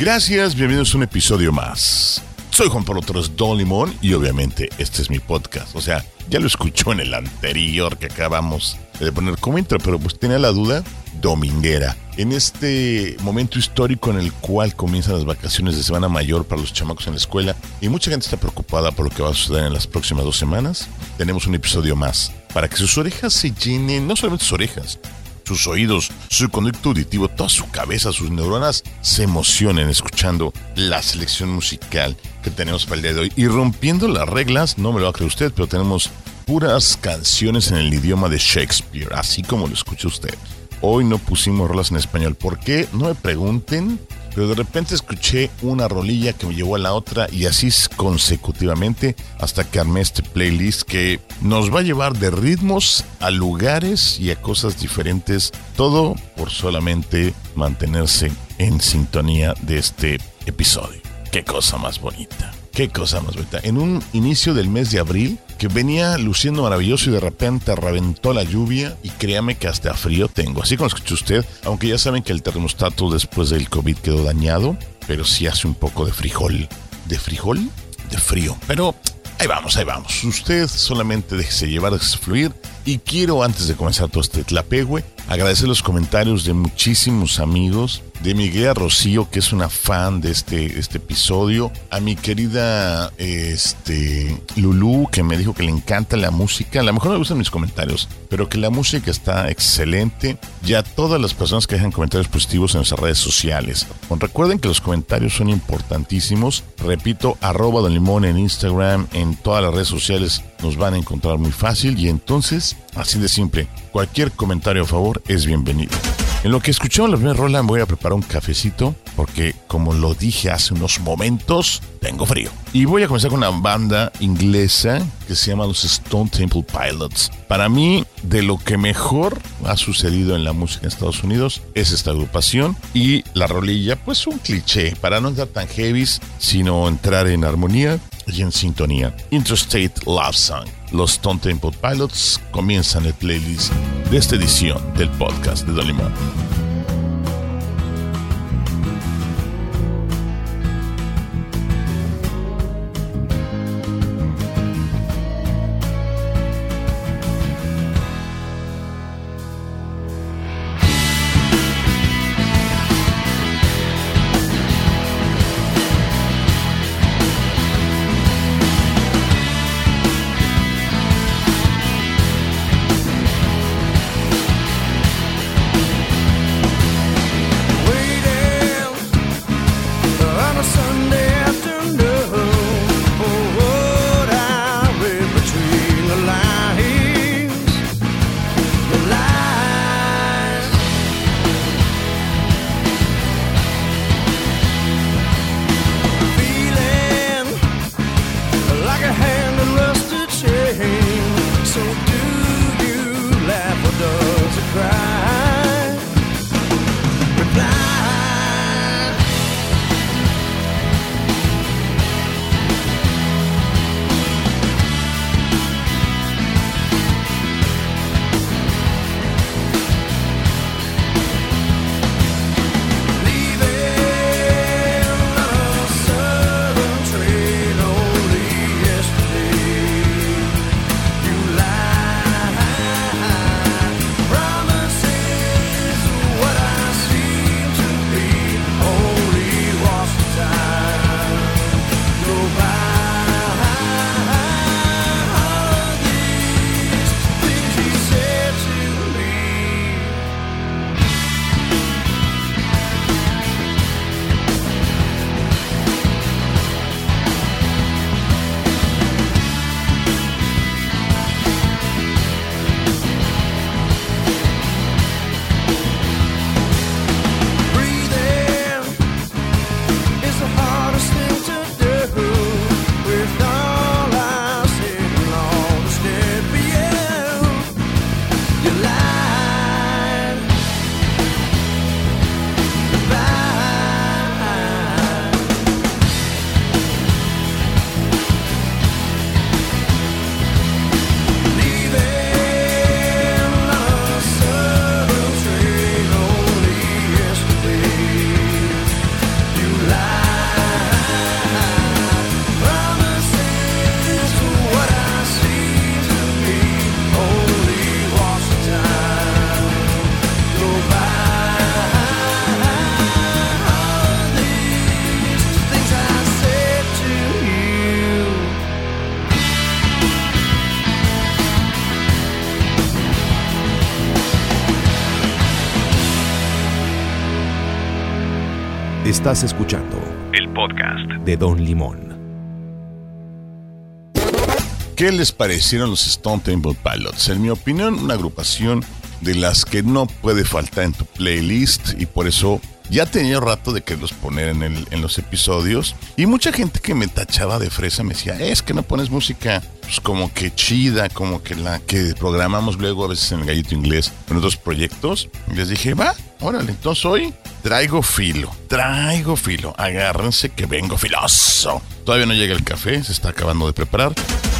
Gracias, bienvenidos a un episodio más. Soy Juan Pablo Torres Don Limón y obviamente este es mi podcast. O sea, ya lo escuchó en el anterior que acabamos de poner como intro, pero pues tenía la duda dominguera. En este momento histórico en el cual comienzan las vacaciones de Semana Mayor para los chamacos en la escuela y mucha gente está preocupada por lo que va a suceder en las próximas dos semanas, tenemos un episodio más para que sus orejas se llenen, no solamente sus orejas, sus oídos, su conducto auditivo, toda su cabeza, sus neuronas se emocionen escuchando la selección musical que tenemos para el día de hoy. Y rompiendo las reglas, no me lo va a creer usted, pero tenemos puras canciones en el idioma de Shakespeare, así como lo escucha usted. Hoy no pusimos rolas en español. ¿Por qué? No me pregunten. Pero de repente escuché una rolilla que me llevó a la otra y así consecutivamente hasta que armé este playlist que nos va a llevar de ritmos a lugares y a cosas diferentes. Todo por solamente mantenerse en sintonía de este episodio. Qué cosa más bonita. Qué cosa más bonita. En un inicio del mes de abril, que venía luciendo maravilloso y de repente reventó la lluvia y créame que hasta frío tengo. Así como escuchó usted, aunque ya saben que el termostato después del COVID quedó dañado, pero sí hace un poco de frijol. ¿De frijol? De frío. Pero ahí vamos, ahí vamos. Usted solamente déjese llevar, déjese fluir. Y quiero, antes de comenzar todo este tlapegüe, agradecer los comentarios de muchísimos amigos, de mi querida Rocío, que es una fan de este, este episodio, a mi querida este, Lulu, que me dijo que le encanta la música, a lo mejor me gustan mis comentarios, pero que la música está excelente, y a todas las personas que dejan comentarios positivos en nuestras redes sociales. Recuerden que los comentarios son importantísimos, repito, arroba don limón en Instagram, en todas las redes sociales nos van a encontrar muy fácil, y entonces, así de simple, cualquier comentario a favor es bienvenido. En lo que escuchamos la primera rola, voy a preparar un cafecito porque, como lo dije hace unos momentos, tengo frío. Y voy a comenzar con una banda inglesa que se llama los Stone Temple Pilots. Para mí, de lo que mejor ha sucedido en la música en Estados Unidos es esta agrupación y la rolilla, pues un cliché para no entrar tan heavies, sino entrar en armonía en sintonía. Interstate Love Song. Los Stone Temple Pilots comienzan el playlist de esta edición del podcast de Don Limón. Estás escuchando el podcast de Don Limón. ¿Qué les parecieron los Stone Temple Pilots? En mi opinión, una agrupación de las que no puede faltar en tu playlist y por eso ya tenía rato de quererlos poner en, el, en los episodios y mucha gente que me tachaba de fresa me decía, es que no pones música pues como que chida, como que la que programamos luego a veces en el gallito inglés en otros proyectos. Y les dije, va, órale, entonces hoy traigo filo, traigo filo, agárrense que vengo filoso. Todavía no llega el café, se está acabando de preparar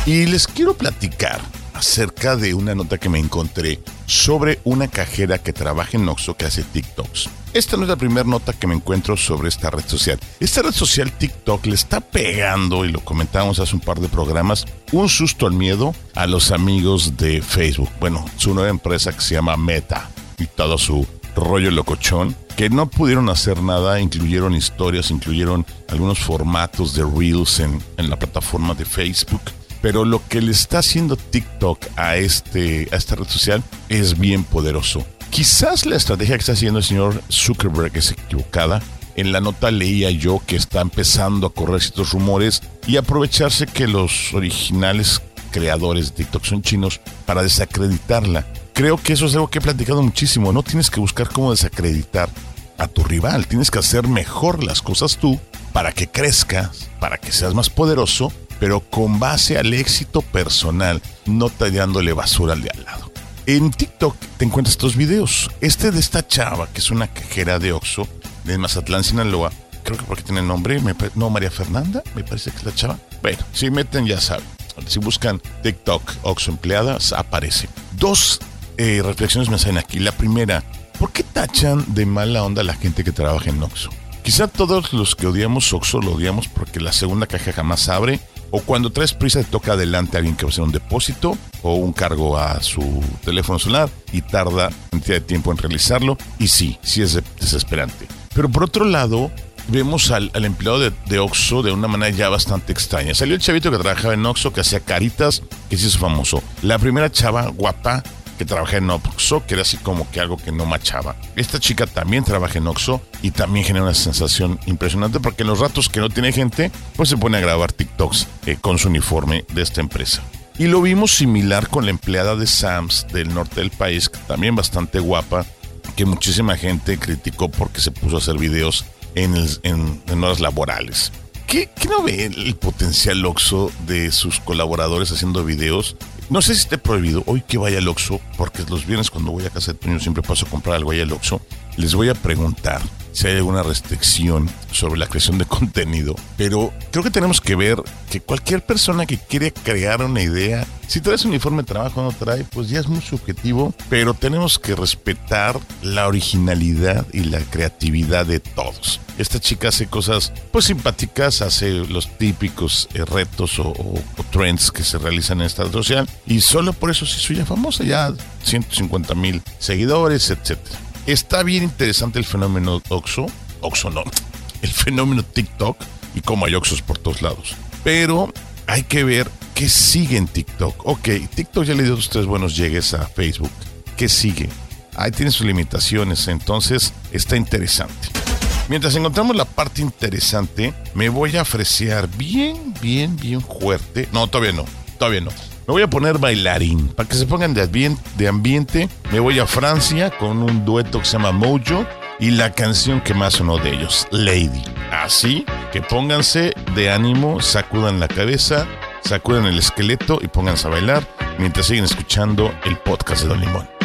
y les quiero platicar acerca de una nota que me encontré sobre una cajera que trabaja en Oxxo que hace TikToks. Esta no es la primera nota que me encuentro sobre esta red social. Esta red social TikTok le está pegando, y lo comentábamos hace un par de programas, un susto al miedo a los amigos de Facebook. Bueno, su nueva empresa que se llama Meta y todo su rollo locochón, que no pudieron hacer nada, incluyeron historias, incluyeron algunos formatos de reels en, en la plataforma de Facebook pero lo que le está haciendo TikTok a, este, a esta red social es bien poderoso. Quizás la estrategia que está haciendo el señor Zuckerberg es equivocada. En la nota leía yo que está empezando a correr ciertos rumores y aprovecharse que los originales creadores de TikTok son chinos para desacreditarla. Creo que eso es algo que he platicado muchísimo. No tienes que buscar cómo desacreditar a tu rival. Tienes que hacer mejor las cosas tú para que crezcas, para que seas más poderoso pero con base al éxito personal, no tallándole basura al de al lado. En TikTok te encuentras estos videos. Este de esta chava, que es una cajera de Oxxo, de Mazatlán, Sinaloa, creo que porque tiene nombre, no, María Fernanda, me parece que es la chava. Bueno, si meten ya saben. Si buscan TikTok Oxxo empleadas, aparece. Dos eh, reflexiones me salen aquí. La primera, ¿por qué tachan de mala onda a la gente que trabaja en Oxxo? Quizá todos los que odiamos Oxxo lo odiamos porque la segunda caja jamás abre o cuando traes prisa te toca adelante a alguien que va a hacer un depósito o un cargo a su teléfono celular y tarda cantidad de tiempo en realizarlo. Y sí, sí es desesperante. Pero por otro lado, vemos al, empleado de, de, Oxxo de una manera ya bastante extraña. Salió el chavito que trabajaba en Oxxo, que hacía caritas, que se hizo famoso. La primera chava guapa que trabaja en Oxxo, que era así como que algo que no machaba. Esta chica también trabaja en Oxxo y también genera una sensación impresionante porque en los ratos que no tiene gente, pues se pone a grabar TikToks eh, con su uniforme de esta empresa. Y lo vimos similar con la empleada de Sams del norte del país, que también bastante guapa, que muchísima gente criticó porque se puso a hacer videos en, en, horas laborales. ¿Qué, ¿Qué, no ve el potencial Oxxo de sus colaboradores haciendo videos no sé si esté prohibido hoy que vaya al Oxxo, porque los viernes cuando voy a casa de Toño siempre paso a comprar algo ahí al Oxxo. Les voy a preguntar si hay alguna restricción sobre la creación de contenido, pero creo que tenemos que ver que cualquier persona que quiere crear una idea, si traes un uniforme de trabajo o no trae, pues ya es muy subjetivo, pero tenemos que respetar la originalidad y la creatividad de todos. Esta chica hace cosas pues simpáticas, hace los típicos eh, retos o, trends que se realizan en esta red social y solo por eso se hizo ya famosa, ya 150 mil seguidores, etcétera. Está bien interesante el fenómeno Oxo, Oxo no, el fenómeno TikTok y cómo hay Oxos por todos lados. Pero hay que ver qué sigue en TikTok. Ok, TikTok ya le dio dos tres buenos llegues a Facebook. ¿Qué sigue? Ahí tiene sus limitaciones, entonces está interesante. Mientras encontramos la parte interesante, me voy a ofrecer bien, bien, bien fuerte. No, todavía no, todavía no. Me voy a poner bailarín. Para que se pongan de, ambiente, me voy a Francia con un dueto que se llama Mojo y la canción que más sonó de ellos, Lady. Así que pónganse de ánimo, sacudan la cabeza, sacudan el esqueleto y pónganse a bailar mientras siguen escuchando el podcast de Don Limón.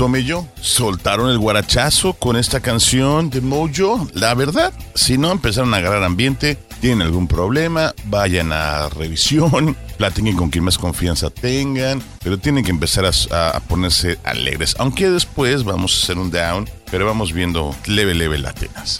Yo, ¿soltaron el guarachazo con esta canción de Mojo? La verdad, si no empezaron a agarrar ambiente, tienen algún problema, vayan a revisión, platiquen con quien más confianza tengan, pero tienen que empezar a, ponerse alegres. Aunque después vamos a hacer un down, pero vamos viendo leve, leve latinas.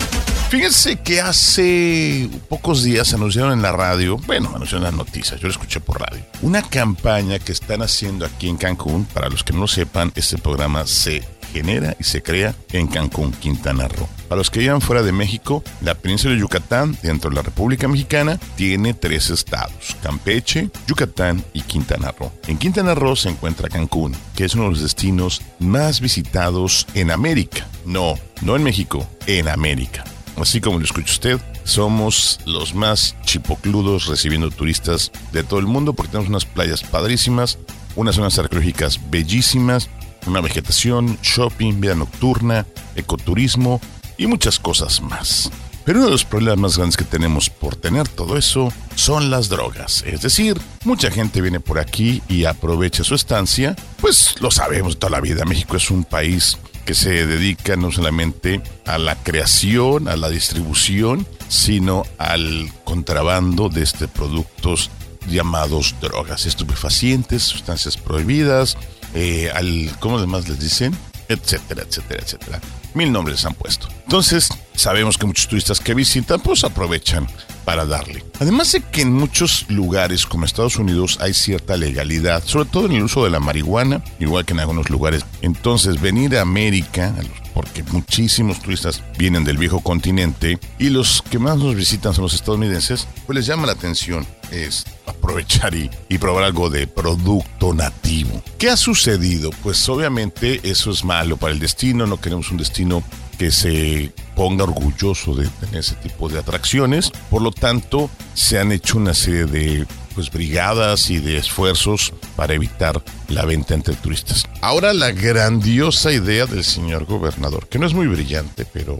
Fíjense que hace pocos días anunciaron en la radio, bueno, anunciaron las noticias, yo lo escuché por radio, una campaña que están haciendo aquí en Cancún. Para los que no lo sepan, este programa se genera y se crea en Cancún, Quintana Roo. Para los que vivan fuera de México, la península de Yucatán, dentro de la República Mexicana, tiene tres estados, Campeche, Yucatán y Quintana Roo. En Quintana Roo se encuentra Cancún, que es uno de los destinos más visitados en América. No, no en México, en América. Así como lo escucha usted, somos los más chipocludos recibiendo turistas de todo el mundo porque tenemos unas playas padrísimas, unas zonas arqueológicas bellísimas, una vegetación, shopping, vida nocturna, ecoturismo y muchas cosas más. Pero uno de los problemas más grandes que tenemos por tener todo eso son las drogas. Es decir, mucha gente viene por aquí y aprovecha su estancia. Pues lo sabemos toda la vida. México es un país que se dedica no solamente a la creación, a la distribución, sino al contrabando de este productos llamados drogas, estupefacientes, sustancias prohibidas, eh, al, ¿cómo además les dicen? Etcétera, etcétera, etcétera. Mil nombres han puesto. Entonces, sabemos que muchos turistas que visitan, pues aprovechan para darle. Además de que en muchos lugares como Estados Unidos hay cierta legalidad, sobre todo en el uso de la marihuana, igual que en algunos lugares. Entonces, venir a América, porque muchísimos turistas vienen del viejo continente y los que más nos visitan son los estadounidenses, pues les llama la atención es aprovechar y, y, probar algo de producto nativo. ¿Qué ha sucedido? Pues obviamente eso es malo para el destino, no queremos un destino que se ponga orgulloso de tener ese tipo de atracciones. Por lo tanto, se han hecho una serie de pues, brigadas y de esfuerzos para evitar la venta entre turistas. Ahora la grandiosa idea del señor gobernador, que no es muy brillante, pero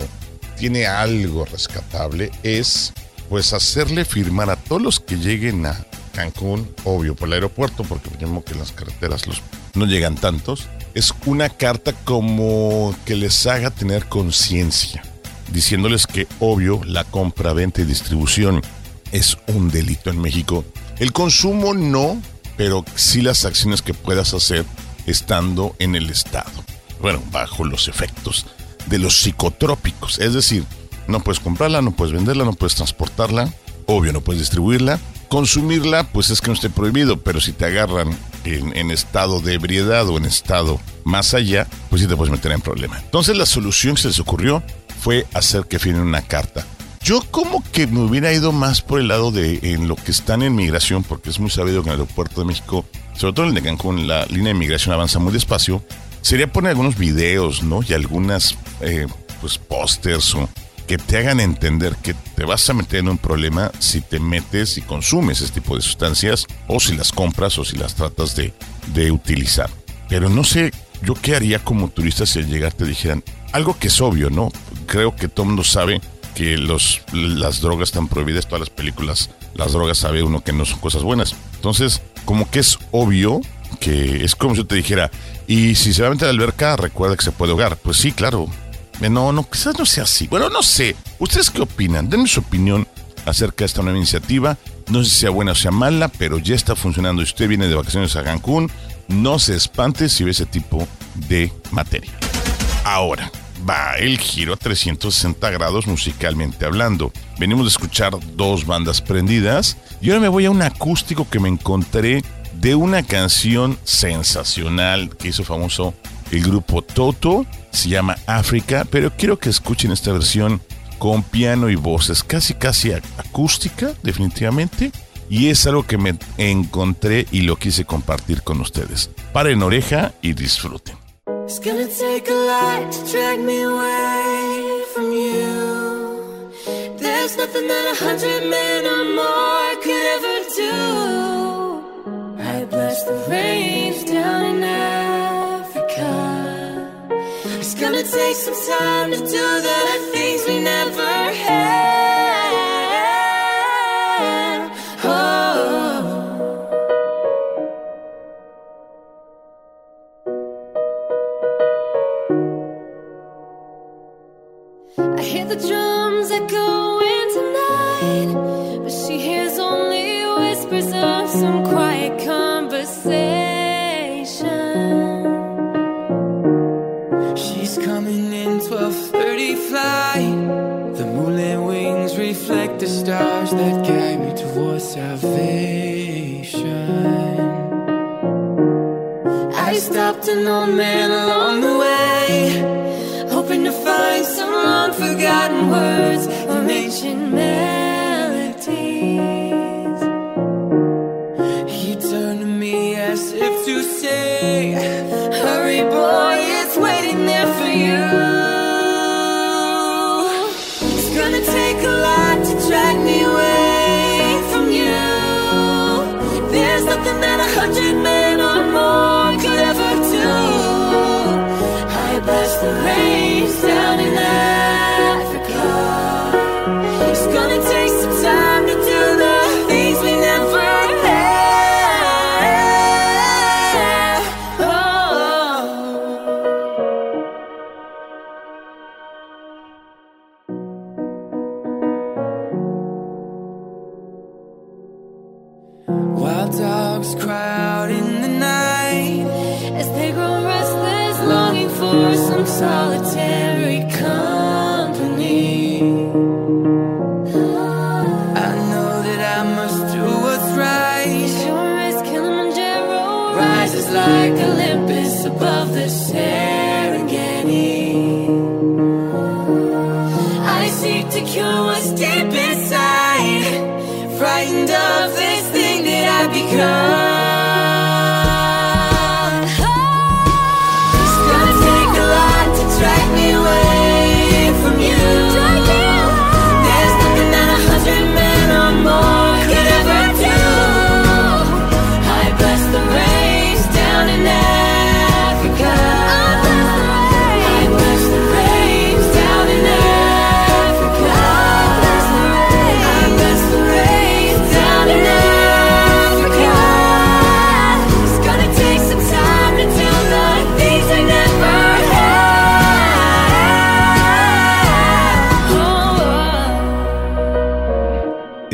tiene algo rescatable, es pues hacerle firmar a todos los que lleguen a Cancún, obvio por el aeropuerto, porque me que en las carreteras los, no llegan tantos, es una carta como que les haga tener conciencia, diciéndoles que obvio la compra, venta y distribución es un delito en México. El consumo no, pero sí las acciones que puedas hacer estando en el estado. Bueno, bajo los efectos de los psicotrópicos, es decir, no puedes comprarla, no puedes venderla, no puedes transportarla, obvio no puedes distribuirla. Consumirla, pues es que no esté prohibido, pero si te agarran en, estado de ebriedad o en estado más allá, pues sí te puedes meter en problema. Entonces la solución que se les ocurrió fue hacer que firmen una carta. Yo como que me hubiera ido más por el lado de en lo que están en migración, porque es muy sabido que en el aeropuerto de México, sobre todo en el de Cancún, la línea de migración avanza muy despacio. Sería poner algunos videos, ¿no? Y algunas, eh, pues, pósters o que te hagan entender que te vas a meter en un problema si te metes y consumes ese tipo de sustancias o si las compras o si las tratas de, de utilizar. Pero no sé, yo qué haría como turista si al llegar te dijeran algo que es obvio, ¿no? Creo que todo el mundo sabe que los, las drogas están prohibidas, todas las películas, las drogas sabe uno que no son cosas buenas. Entonces, como que es obvio que es como si yo te dijera, y si se va a meter a la alberca, recuerda que se puede ahogar. Pues sí, claro. No, no, quizás no sea así. Bueno, no sé. ¿Ustedes qué opinan? Denme su opinión acerca de esta nueva iniciativa. No sé si sea buena o sea mala, pero ya está funcionando. Si usted viene de vacaciones a Cancún, no se espante si ve ese tipo de materia. Ahora, va el giro a 360 grados musicalmente hablando. Venimos de escuchar dos bandas prendidas y ahora me voy a un acústico que me encontré de una canción sensacional que hizo famoso el grupo Toto. Se llama África, pero quiero que escuchen esta versión con piano y voces, casi casi acústica, definitivamente. Y es algo que me encontré y lo quise compartir con ustedes. Paren oreja y disfruten. It's gonna take a lot to drag me away from you. There's nothing that a hundred men or more could ever do. I bless the range down in Africa. It's gonna take some time to do the things we never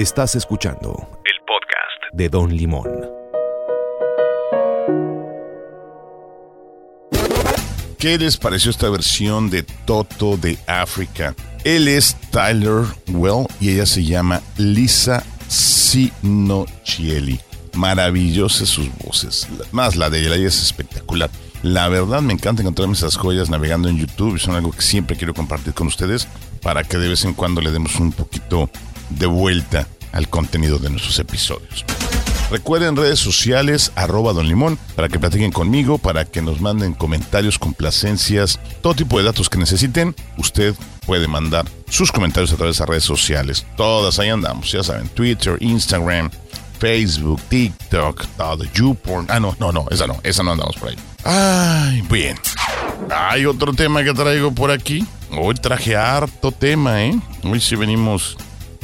Estás escuchando el podcast de Don Limón. ¿Qué les pareció esta versión de Toto de África? Él es Tyler Well y ella se llama Lisa Sinocieli. Maravillosas sus voces. Más la de ella, ella es espectacular. La verdad me encanta encontrarme esas joyas navegando en YouTube y son algo que siempre quiero compartir con ustedes para que de vez en cuando le demos un poquito de vuelta al contenido de nuestros episodios. Recuerden redes sociales, arroba Limón, para que platiquen conmigo, para que nos manden comentarios, complacencias, todo tipo de datos que necesiten. Usted puede mandar sus comentarios a través de redes sociales. Todas ahí andamos, ya saben, Twitter, Instagram, Facebook, TikTok, todo, YouPorn. Ah, no, no, no, esa no, esa no andamos por ahí. Ay, bien. Hay otro tema que traigo por aquí. Hoy traje harto tema, ¿eh? Hoy sí venimos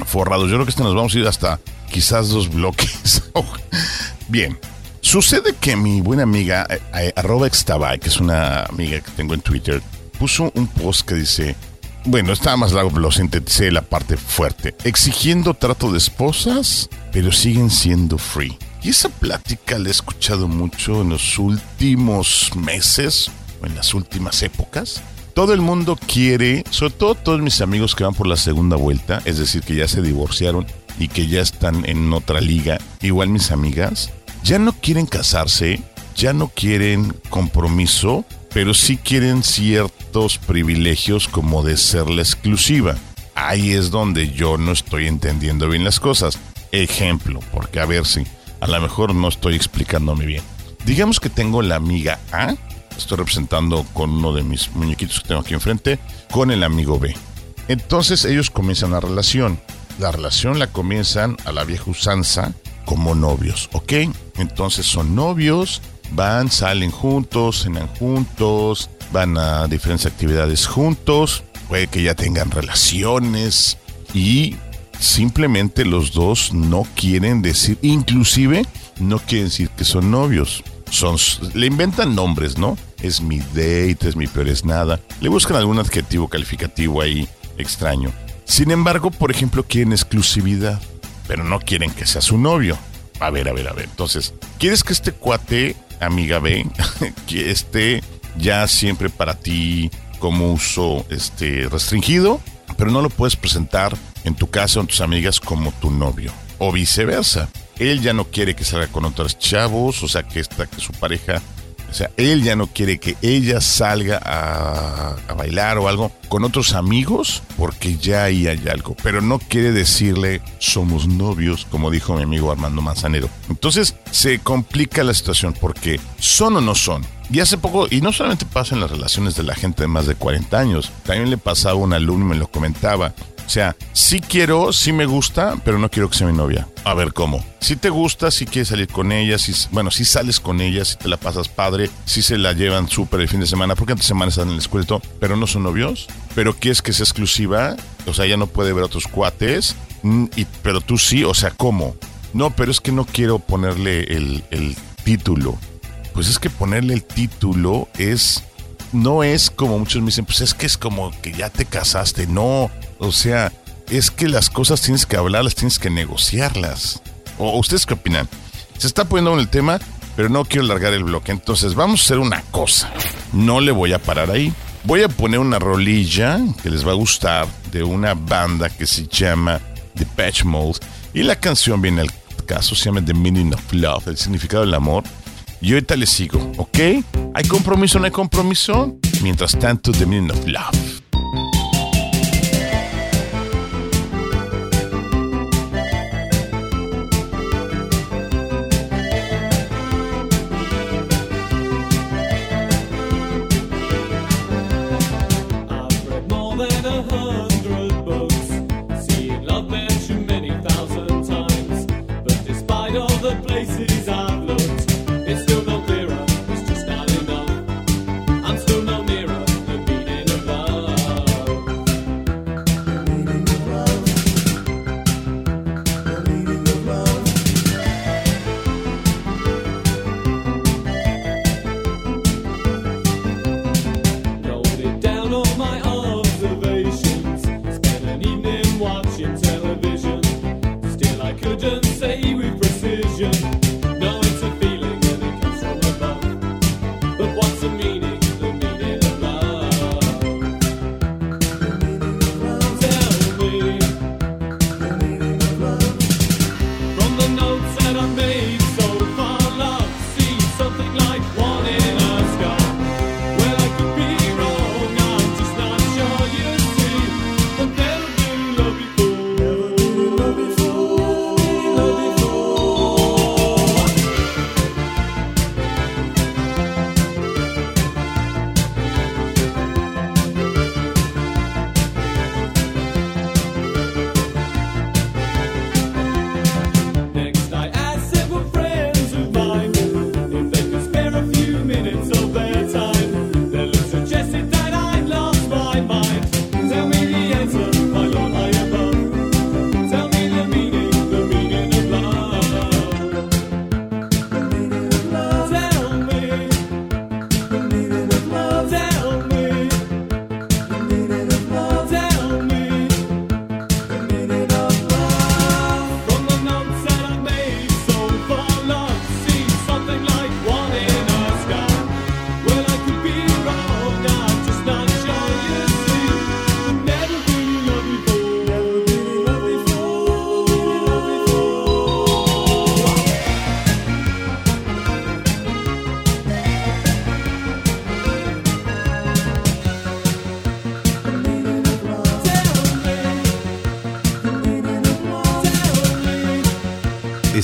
forrados. Yo creo que este nos vamos a ir hasta quizás dos bloques. Bien. Sucede que mi buena amiga, eh, eh, extabay, que es una amiga que tengo en Twitter, puso un post que dice, bueno, está más largo, pero lo sinteticé la parte fuerte, exigiendo trato de esposas, pero siguen siendo free. Y esa plática la he escuchado mucho en los últimos meses, o en las últimas épocas. Todo el mundo quiere, sobre todo todos mis amigos que van por la segunda vuelta, es decir, que ya se divorciaron y que ya están en otra liga, igual mis amigas, ya no quieren casarse, ya no quieren compromiso, pero sí quieren ciertos privilegios como de ser la exclusiva. Ahí es donde yo no estoy entendiendo bien las cosas. Ejemplo, porque a ver si a lo mejor no estoy explicándome bien. Digamos que tengo la amiga A, estoy representando con uno de mis muñequitos que tengo aquí enfrente, con el amigo B. Entonces ellos comienzan la relación. La relación la comienzan a la vieja usanza como novios, ¿ok? Entonces son novios, van, salen juntos, cenan juntos, van a diferentes actividades juntos, puede que ya tengan relaciones y simplemente los dos no quieren decir, inclusive no quieren decir que son novios. Son, le inventan nombres, ¿no? Es mi date, es mi peor es nada. Le buscan algún adjetivo calificativo ahí extraño. Sin embargo, por ejemplo, quieren exclusividad, pero no quieren que sea su novio. A ver, a ver, a ver. Entonces, ¿quieres que este cuate, amiga B, que esté ya siempre para ti como uso este, restringido, pero no lo puedes presentar en tu casa o en tus amigas como tu novio? O viceversa. Él ya no quiere que salga con otros chavos, o sea, que, esta, que su pareja o sea, él ya no quiere que ella salga a, a, bailar o algo con otros amigos porque ya ahí hay algo. Pero no quiere decirle somos novios, como dijo mi amigo Armando Manzanero. Entonces se complica la situación porque son o no son. Y hace poco, y no solamente pasa en las relaciones de la gente de más de 40 años, también le pasaba a un alumno y me lo comentaba. O sea, sí quiero, sí me gusta, pero no quiero que sea mi novia. A ver cómo. Si te gusta, si quieres salir con ella, si, bueno, si sales con ella, si te la pasas padre, si se la llevan súper el fin de semana, porque antes semana están en el todo, pero no son novios. Pero quieres que sea exclusiva, o sea, ella no puede ver otros cuates, y, pero tú sí, o sea, ¿cómo? No, pero es que no quiero ponerle el, el título. Pues es que ponerle el título es no es como muchos me dicen, pues es que es como que ya te casaste. No, o sea, es que las cosas tienes que hablarlas, tienes que negociarlas. ¿O ustedes qué opinan? Se está poniendo en el tema, pero no quiero largar el bloque. Entonces vamos a hacer una cosa. No le voy a parar ahí. Voy a poner una rolilla que les va a gustar de una banda que se llama The Patch Mode. Y la canción viene al caso, se llama The Meaning of Love, el significado del amor. Y ahorita les sigo, ¿ok? ¿Hay compromiso o no hay compromiso? Mientras tanto, The Meaning of Love.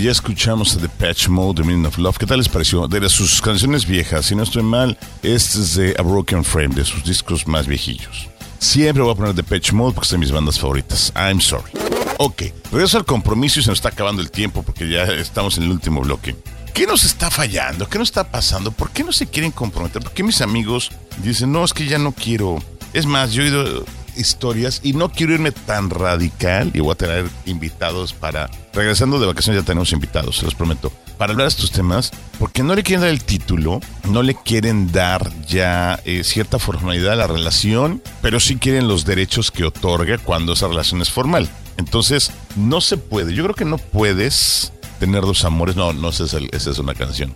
Ya escuchamos The Patch Mode, The Meaning of Love. ¿Qué tal les pareció? De sus canciones viejas, si no estoy mal, este es de A Broken Frame, de sus discos más viejillos. Siempre voy a poner The Patch Mode porque de mis bandas favoritas. I'm sorry. Ok, regreso al compromiso y se nos está acabando el tiempo porque ya estamos en el último bloque. ¿Qué nos está fallando? ¿Qué nos está pasando? ¿Por qué no se quieren comprometer? ¿Por qué mis amigos dicen, no, es que ya no quiero? Es más, yo he oído historias y no quiero irme tan radical y voy a tener invitados para... Regresando de vacaciones ya tenemos invitados, se los prometo. Para hablar de estos temas, porque no le quieren dar el título, no le quieren dar ya eh, cierta formalidad a la relación, pero sí quieren los derechos que otorga cuando esa relación es formal. Entonces, no se puede. Yo creo que no puedes tener dos amores. No, no, esa es, esa es una canción.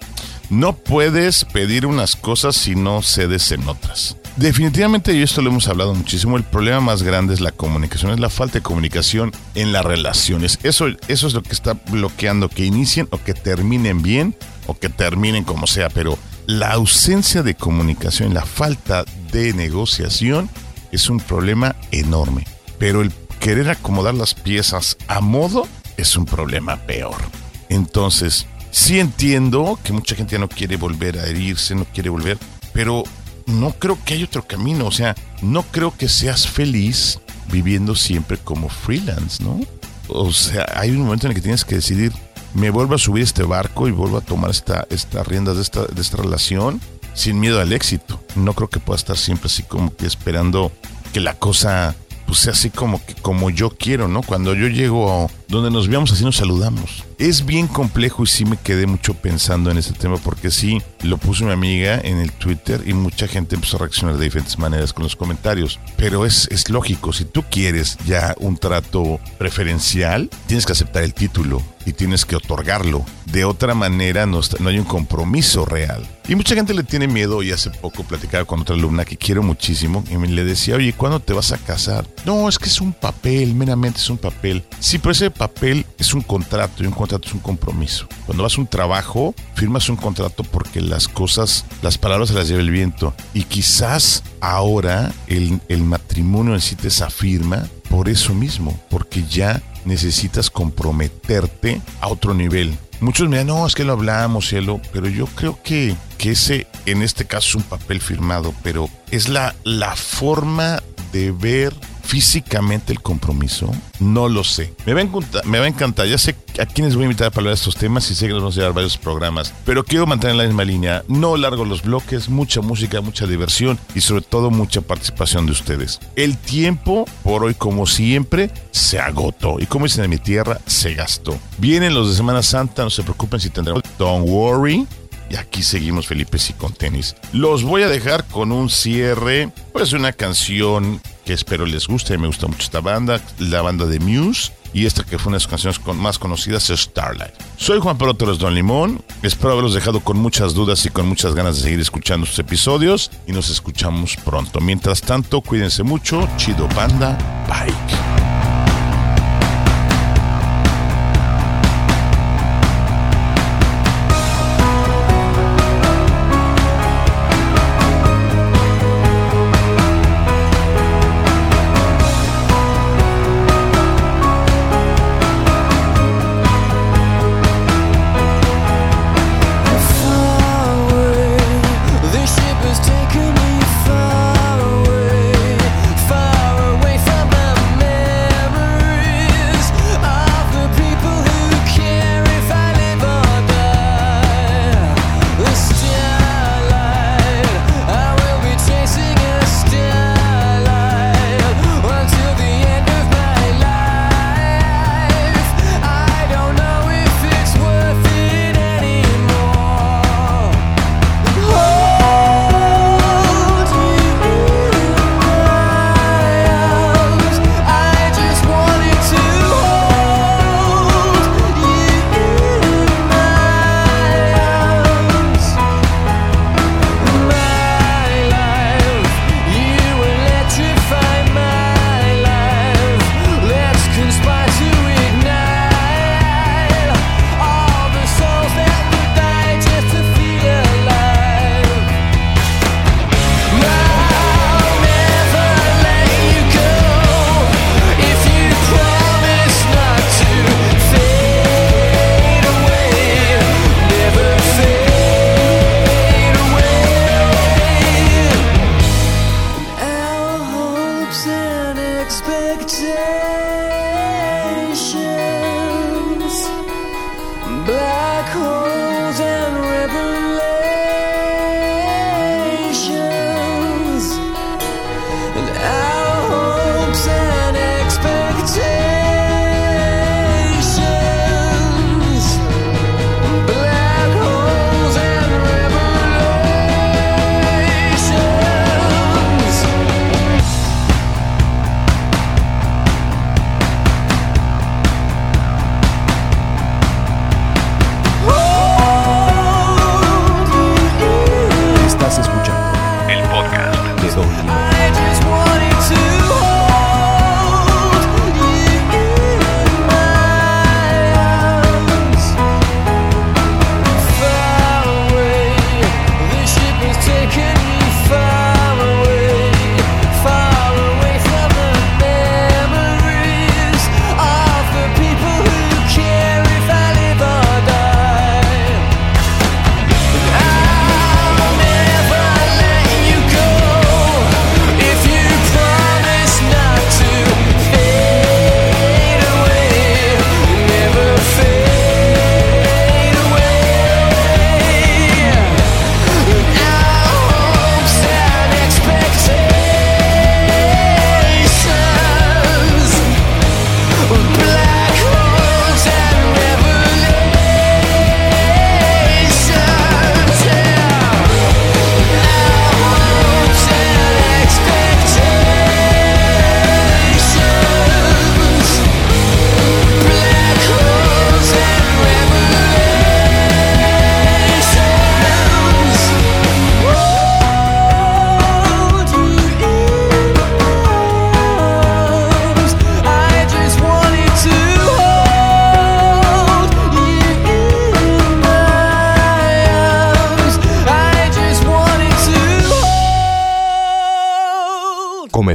No puedes pedir unas cosas si no cedes en otras. Definitivamente, y esto lo hemos hablado muchísimo, el problema más grande es la comunicación, es la falta de comunicación en las relaciones. Eso, eso es lo que está bloqueando que inicien o que terminen bien o que terminen como sea, pero la ausencia de comunicación, la falta de negociación es un problema enorme. Pero el querer acomodar las piezas a modo es un problema peor. Entonces, sí entiendo que mucha gente ya no quiere volver a herirse, no quiere volver, pero no creo que haya otro camino. O sea, no creo que seas feliz viviendo siempre como freelance, ¿no? O sea, hay un momento en el que tienes que decidir, me vuelvo a subir este barco y vuelvo a tomar esta, estas riendas de esta, de esta relación sin miedo al éxito. No creo que pueda estar siempre así como que esperando que la cosa pues sea así como que como yo quiero, ¿no? Cuando yo llego donde nos veamos así nos saludamos. Es bien complejo y sí me quedé mucho pensando en este tema porque sí lo puso mi amiga en el Twitter y mucha gente empezó a reaccionar de diferentes maneras con los comentarios. Pero es, es lógico, si tú quieres ya un trato preferencial, tienes que aceptar el título y tienes que otorgarlo. De otra manera no, no hay un compromiso real. Y mucha gente le tiene miedo y hace poco platicaba con otra alumna que quiero muchísimo y me le decía, oye, ¿cuándo te vas a casar? No, es que es un papel, meramente es un papel. Sí, pero ese papel es un contrato y un contrato es un compromiso. Cuando vas a un trabajo, firmas un contrato porque las cosas, las palabras se las lleva el viento. Y quizás ahora el, el matrimonio necesita esa firma por eso mismo, porque ya necesitas comprometerte a otro nivel. Muchos me dirán, no, es que lo hablamos, cielo, pero yo creo que, que ese, en este caso, es un papel firmado, pero es la, la forma de ver físicamente el compromiso. No lo sé. Me va, a encantar. Ya sé a quiénes voy a invitar para hablar de estos temas y sé que nos vamos a llevar varios programas, pero quiero mantener la misma línea. No largo los bloques, mucha música, mucha diversión y sobre todo mucha participación de ustedes. El tiempo, por hoy como siempre, se agotó y como dicen en mi tierra, se gastó. Vienen los de Semana Santa, no se preocupen si tendremos. Don't worry. Y aquí seguimos Felipe sí con tenis. Los voy a dejar con un cierre, pues una canción que espero les guste. Me gusta mucho esta banda, la banda de Muse. Y esta que fue una de sus canciones más conocidas es Starlight. Soy Juan Pablo Torres Don Limón. Espero haberlos dejado con muchas dudas y con muchas ganas de seguir escuchando sus episodios. Y nos escuchamos pronto. Mientras tanto, cuídense mucho. Chido Banda. Bye. byle gdzie.